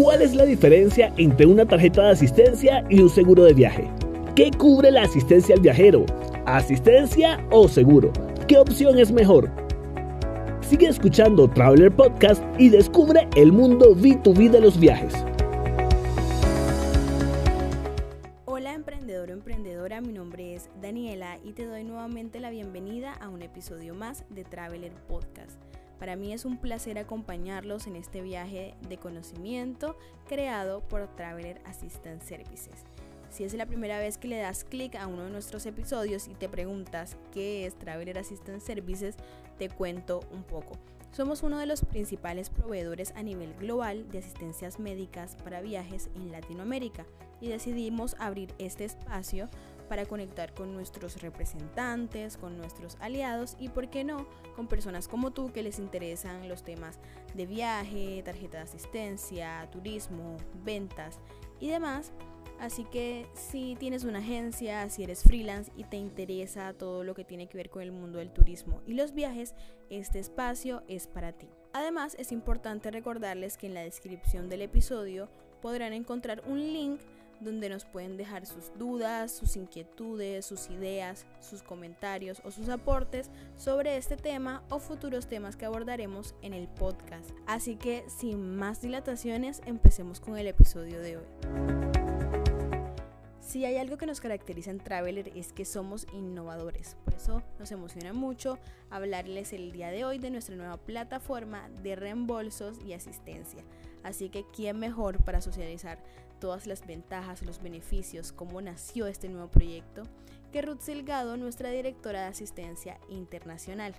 ¿Cuál es la diferencia entre una tarjeta de asistencia y un seguro de viaje? ¿Qué cubre la asistencia al viajero? ¿Asistencia o seguro? ¿Qué opción es mejor? Sigue escuchando Traveler Podcast y descubre el mundo B2B de los viajes. Hola emprendedor o emprendedora, mi nombre es Daniela y te doy nuevamente la bienvenida a un episodio más de Traveler Podcast. Para mí es un placer acompañarlos en este viaje de conocimiento creado por Traveler Assistant Services. Si es la primera vez que le das clic a uno de nuestros episodios y te preguntas qué es Traveler Assistant Services, te cuento un poco. Somos uno de los principales proveedores a nivel global de asistencias médicas para viajes en Latinoamérica y decidimos abrir este espacio para conectar con nuestros representantes, con nuestros aliados y, por qué no, con personas como tú que les interesan los temas de viaje, tarjeta de asistencia, turismo, ventas y demás. Así que si tienes una agencia, si eres freelance y te interesa todo lo que tiene que ver con el mundo del turismo y los viajes, este espacio es para ti. Además, es importante recordarles que en la descripción del episodio podrán encontrar un link donde nos pueden dejar sus dudas, sus inquietudes, sus ideas, sus comentarios o sus aportes sobre este tema o futuros temas que abordaremos en el podcast. Así que sin más dilataciones, empecemos con el episodio de hoy. Si hay algo que nos caracteriza en Traveler es que somos innovadores, por eso nos emociona mucho hablarles el día de hoy de nuestra nueva plataforma de reembolsos y asistencia. Así que, ¿quién mejor para socializar todas las ventajas, los beneficios, cómo nació este nuevo proyecto, que Ruth Silgado, nuestra directora de asistencia internacional.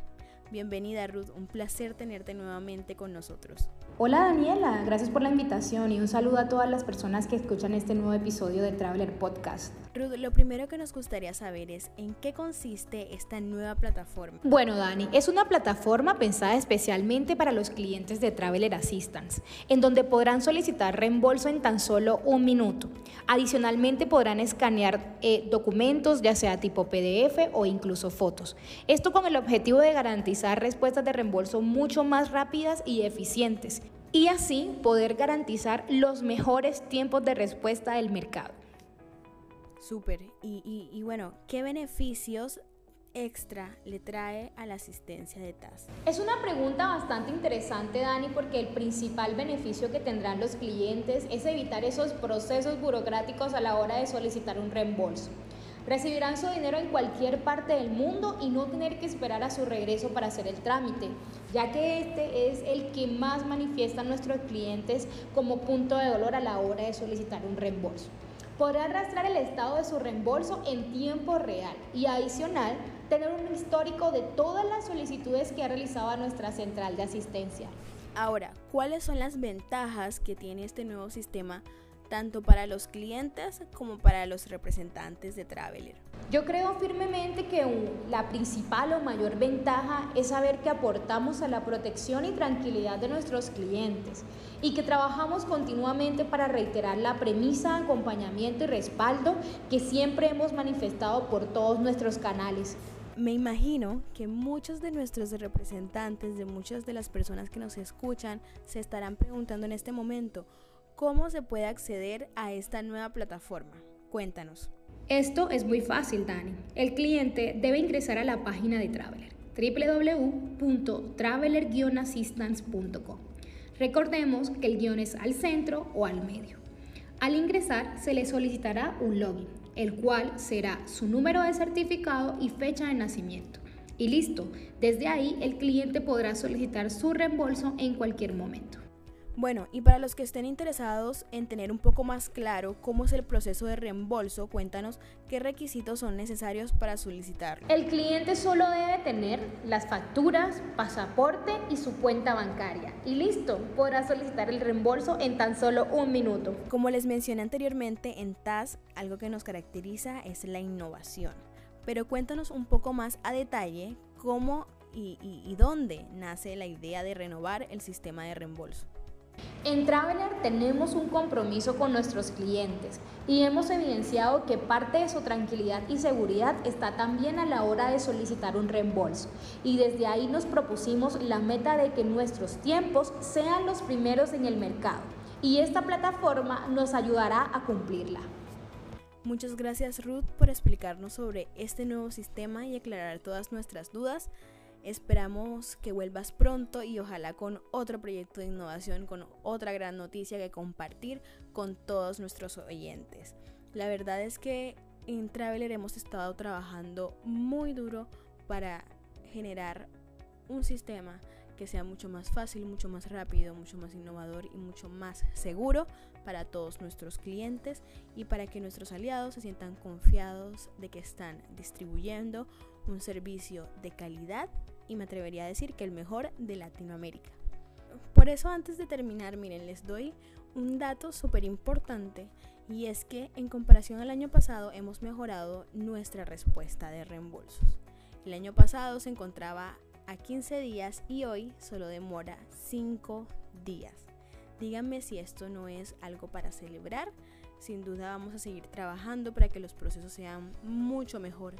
Bienvenida Ruth, un placer tenerte nuevamente con nosotros. Hola Daniela, gracias por la invitación y un saludo a todas las personas que escuchan este nuevo episodio de Traveler Podcast. Ruth, lo primero que nos gustaría saber es en qué consiste esta nueva plataforma. Bueno Dani, es una plataforma pensada especialmente para los clientes de Traveler Assistance, en donde podrán solicitar reembolso en tan solo un minuto. Adicionalmente podrán escanear eh, documentos, ya sea tipo PDF o incluso fotos. Esto con el objetivo de garantizar respuestas de reembolso mucho más rápidas y eficientes y así poder garantizar los mejores tiempos de respuesta del mercado. Súper. Y, bueno, ¿qué beneficios extra le trae a la asistencia de TAS? Es una pregunta bastante interesante, Dani, porque el principal beneficio que tendrán los clientes es evitar esos procesos burocráticos a la hora de solicitar un reembolso. Recibirán su dinero en cualquier parte del mundo y no tener que esperar a su regreso para hacer el trámite, ya que este es el que más manifiestan nuestros clientes como punto de dolor a la hora de solicitar un reembolso. Podrá arrastrar el estado de su reembolso en tiempo real y adicional tener un histórico de todas las solicitudes que ha realizado a nuestra central de asistencia. Ahora, ¿cuáles son las ventajas que tiene este nuevo sistema tanto para los clientes como para los representantes de Traveler. Yo creo firmemente que la principal o mayor ventaja es saber que aportamos a la protección y tranquilidad de nuestros clientes y que trabajamos continuamente para reiterar la premisa, acompañamiento y respaldo que siempre hemos manifestado por todos nuestros canales. Me imagino que muchos de nuestros representantes, de muchas de las personas que nos escuchan, se estarán preguntando en este momento, ¿Cómo se puede acceder a esta nueva plataforma? Cuéntanos. Esto es muy fácil, Dani. El cliente debe ingresar a la página de Traveler, www.traveler-assistance.com. Recordemos que el guion es al centro o al medio. Al ingresar se le solicitará un login, el cual será su número de certificado y fecha de nacimiento. Y listo, desde ahí el cliente podrá solicitar su reembolso en cualquier momento. Bueno, y para los que estén interesados en tener un poco más claro cómo es el proceso de reembolso, cuéntanos qué requisitos son necesarios para solicitarlo. El cliente solo debe tener las facturas, pasaporte y su cuenta bancaria. Y listo, podrá solicitar el reembolso en tan solo un minuto. Como les mencioné anteriormente, en TAS algo que nos caracteriza es la innovación. Pero cuéntanos un poco más a detalle cómo y, y dónde nace la idea de renovar el sistema de reembolso. En Traveler tenemos un compromiso con nuestros clientes y hemos evidenciado que parte de su tranquilidad y seguridad está también a la hora de solicitar un reembolso. Y desde ahí nos propusimos la meta de que nuestros tiempos sean los primeros en el mercado y esta plataforma nos ayudará a cumplirla. Muchas gracias Ruth por explicarnos sobre este nuevo sistema y aclarar todas nuestras dudas. Esperamos que vuelvas pronto y ojalá con otro proyecto de innovación, con otra gran noticia que compartir con todos nuestros oyentes. La verdad es que en Traveler hemos estado trabajando muy duro para generar un sistema que sea mucho más fácil, mucho más rápido, mucho más innovador y mucho más seguro para todos nuestros clientes y para que nuestros aliados se sientan confiados de que están distribuyendo un servicio de calidad y me atrevería a decir que el mejor de Latinoamérica. Por eso antes de terminar, miren, les doy un dato súper importante y es que en comparación al año pasado hemos mejorado nuestra respuesta de reembolsos. El año pasado se encontraba a 15 días y hoy solo demora 5 días. Díganme si esto no es algo para celebrar. Sin duda vamos a seguir trabajando para que los procesos sean mucho mejor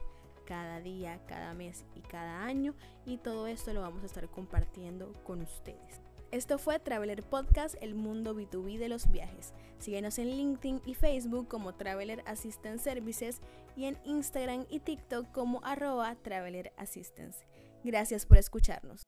cada día, cada mes y cada año y todo esto lo vamos a estar compartiendo con ustedes. Esto fue Traveler Podcast, el mundo B2B de los viajes. Síguenos en LinkedIn y Facebook como Traveler Assistance Services y en Instagram y TikTok como arroba Traveler Assistance. Gracias por escucharnos.